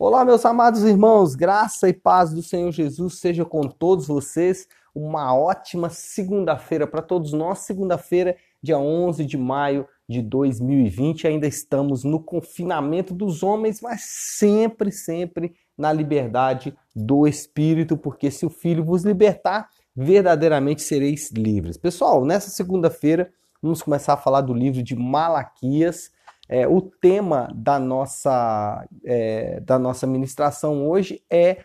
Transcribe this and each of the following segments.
Olá, meus amados irmãos, graça e paz do Senhor Jesus seja com todos vocês. Uma ótima segunda-feira para todos nós. Segunda-feira, dia 11 de maio de 2020. Ainda estamos no confinamento dos homens, mas sempre, sempre na liberdade do Espírito, porque se o Filho vos libertar, verdadeiramente sereis livres. Pessoal, nessa segunda-feira, vamos começar a falar do livro de Malaquias. É, o tema da nossa, é, da nossa ministração hoje é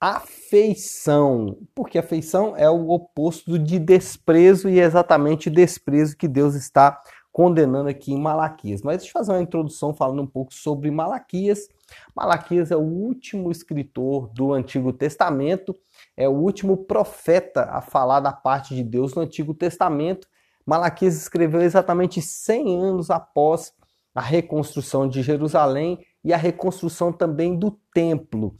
afeição, porque afeição é o oposto de desprezo e é exatamente desprezo que Deus está condenando aqui em Malaquias. Mas deixa eu fazer uma introdução falando um pouco sobre Malaquias. Malaquias é o último escritor do Antigo Testamento, é o último profeta a falar da parte de Deus no Antigo Testamento. Malaquias escreveu exatamente 100 anos após a reconstrução de Jerusalém e a reconstrução também do templo.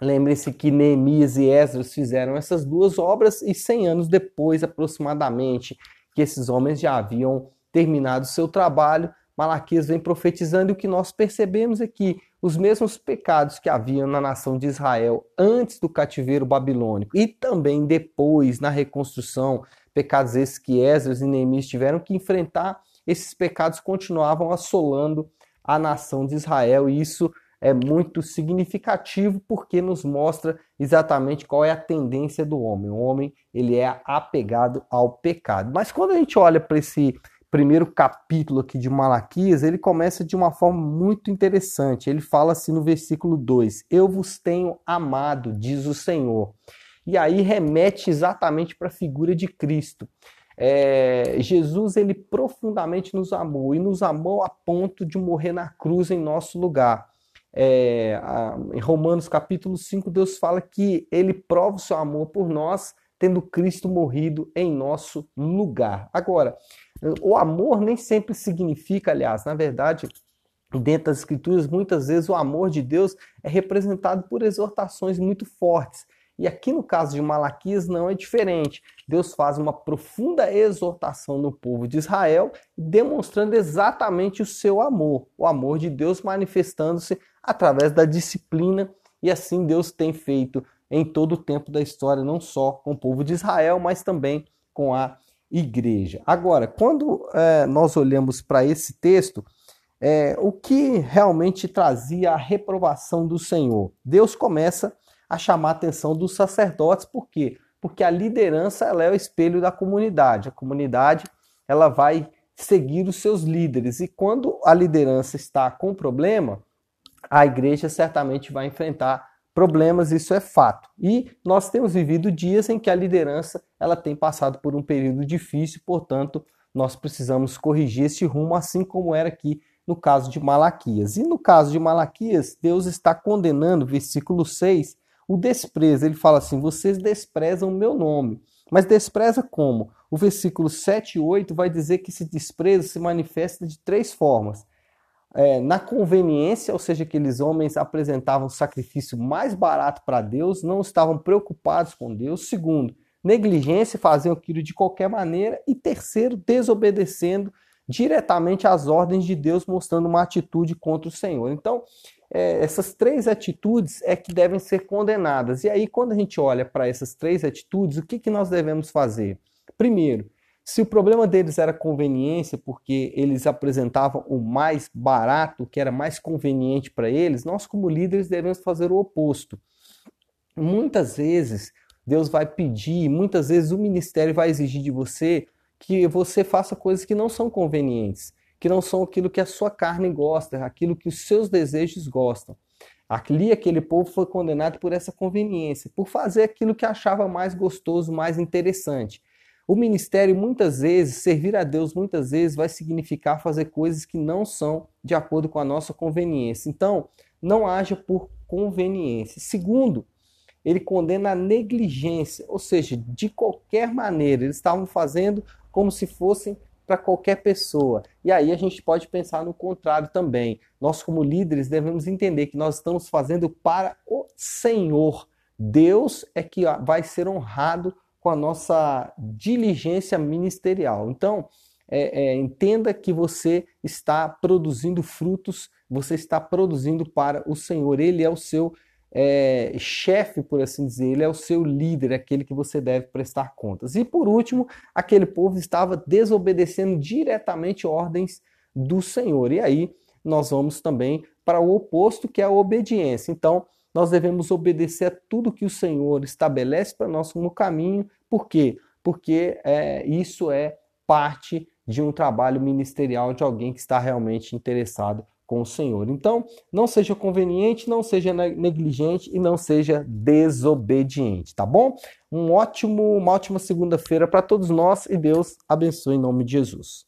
Lembre-se que Neemias e Esdras fizeram essas duas obras e 100 anos depois, aproximadamente, que esses homens já haviam terminado seu trabalho, Malaquias vem profetizando e o que nós percebemos é que os mesmos pecados que haviam na nação de Israel antes do cativeiro babilônico e também depois na reconstrução, pecados esses que Esdras e Neemias tiveram que enfrentar, esses pecados continuavam assolando a nação de Israel, e isso é muito significativo porque nos mostra exatamente qual é a tendência do homem. O homem, ele é apegado ao pecado. Mas quando a gente olha para esse primeiro capítulo aqui de Malaquias, ele começa de uma forma muito interessante. Ele fala assim no versículo 2: Eu vos tenho amado, diz o Senhor. E aí remete exatamente para a figura de Cristo. É, Jesus ele profundamente nos amou e nos amou a ponto de morrer na cruz em nosso lugar. É, a, em Romanos capítulo 5, Deus fala que ele prova o seu amor por nós, tendo Cristo morrido em nosso lugar. Agora, o amor nem sempre significa, aliás, na verdade, dentro das Escrituras, muitas vezes o amor de Deus é representado por exortações muito fortes. E aqui no caso de Malaquias não é diferente. Deus faz uma profunda exortação no povo de Israel, demonstrando exatamente o seu amor, o amor de Deus manifestando-se através da disciplina, e assim Deus tem feito em todo o tempo da história, não só com o povo de Israel, mas também com a igreja. Agora, quando é, nós olhamos para esse texto, é, o que realmente trazia a reprovação do Senhor? Deus começa a chamar a atenção dos sacerdotes, por quê? Porque a liderança ela é o espelho da comunidade. A comunidade ela vai seguir os seus líderes e quando a liderança está com problema, a igreja certamente vai enfrentar problemas, isso é fato. E nós temos vivido dias em que a liderança ela tem passado por um período difícil, portanto, nós precisamos corrigir esse rumo, assim como era aqui no caso de Malaquias. E no caso de Malaquias, Deus está condenando, versículo 6, o desprezo. Ele fala assim: vocês desprezam o meu nome. Mas despreza como? O versículo 7 e 8 vai dizer que esse desprezo se manifesta de três formas. É, na conveniência, ou seja, aqueles homens apresentavam sacrifício mais barato para Deus, não estavam preocupados com Deus. Segundo, negligência, faziam aquilo de qualquer maneira. E terceiro, desobedecendo diretamente às ordens de Deus, mostrando uma atitude contra o Senhor. Então, é, essas três atitudes é que devem ser condenadas. E aí, quando a gente olha para essas três atitudes, o que, que nós devemos fazer? Primeiro, se o problema deles era conveniência, porque eles apresentavam o mais barato, o que era mais conveniente para eles, nós, como líderes, devemos fazer o oposto. Muitas vezes, Deus vai pedir, muitas vezes o ministério vai exigir de você que você faça coisas que não são convenientes que não são aquilo que a sua carne gosta, aquilo que os seus desejos gostam. Ali aquele povo foi condenado por essa conveniência, por fazer aquilo que achava mais gostoso, mais interessante. O ministério muitas vezes, servir a Deus muitas vezes vai significar fazer coisas que não são de acordo com a nossa conveniência. Então, não haja por conveniência. Segundo, ele condena a negligência, ou seja, de qualquer maneira, eles estavam fazendo como se fossem para qualquer pessoa. E aí a gente pode pensar no contrário também. Nós, como líderes, devemos entender que nós estamos fazendo para o Senhor. Deus é que vai ser honrado com a nossa diligência ministerial. Então, é, é, entenda que você está produzindo frutos, você está produzindo para o Senhor. Ele é o seu é, chefe, por assim dizer, ele é o seu líder, aquele que você deve prestar contas. E por último, aquele povo estava desobedecendo diretamente ordens do Senhor. E aí nós vamos também para o oposto, que é a obediência. Então, nós devemos obedecer a tudo que o Senhor estabelece para nós no caminho. Por quê? Porque é, isso é parte de um trabalho ministerial de alguém que está realmente interessado com o Senhor. Então, não seja conveniente, não seja negligente e não seja desobediente, tá bom? Um ótimo, uma ótima segunda-feira para todos nós e Deus abençoe em nome de Jesus.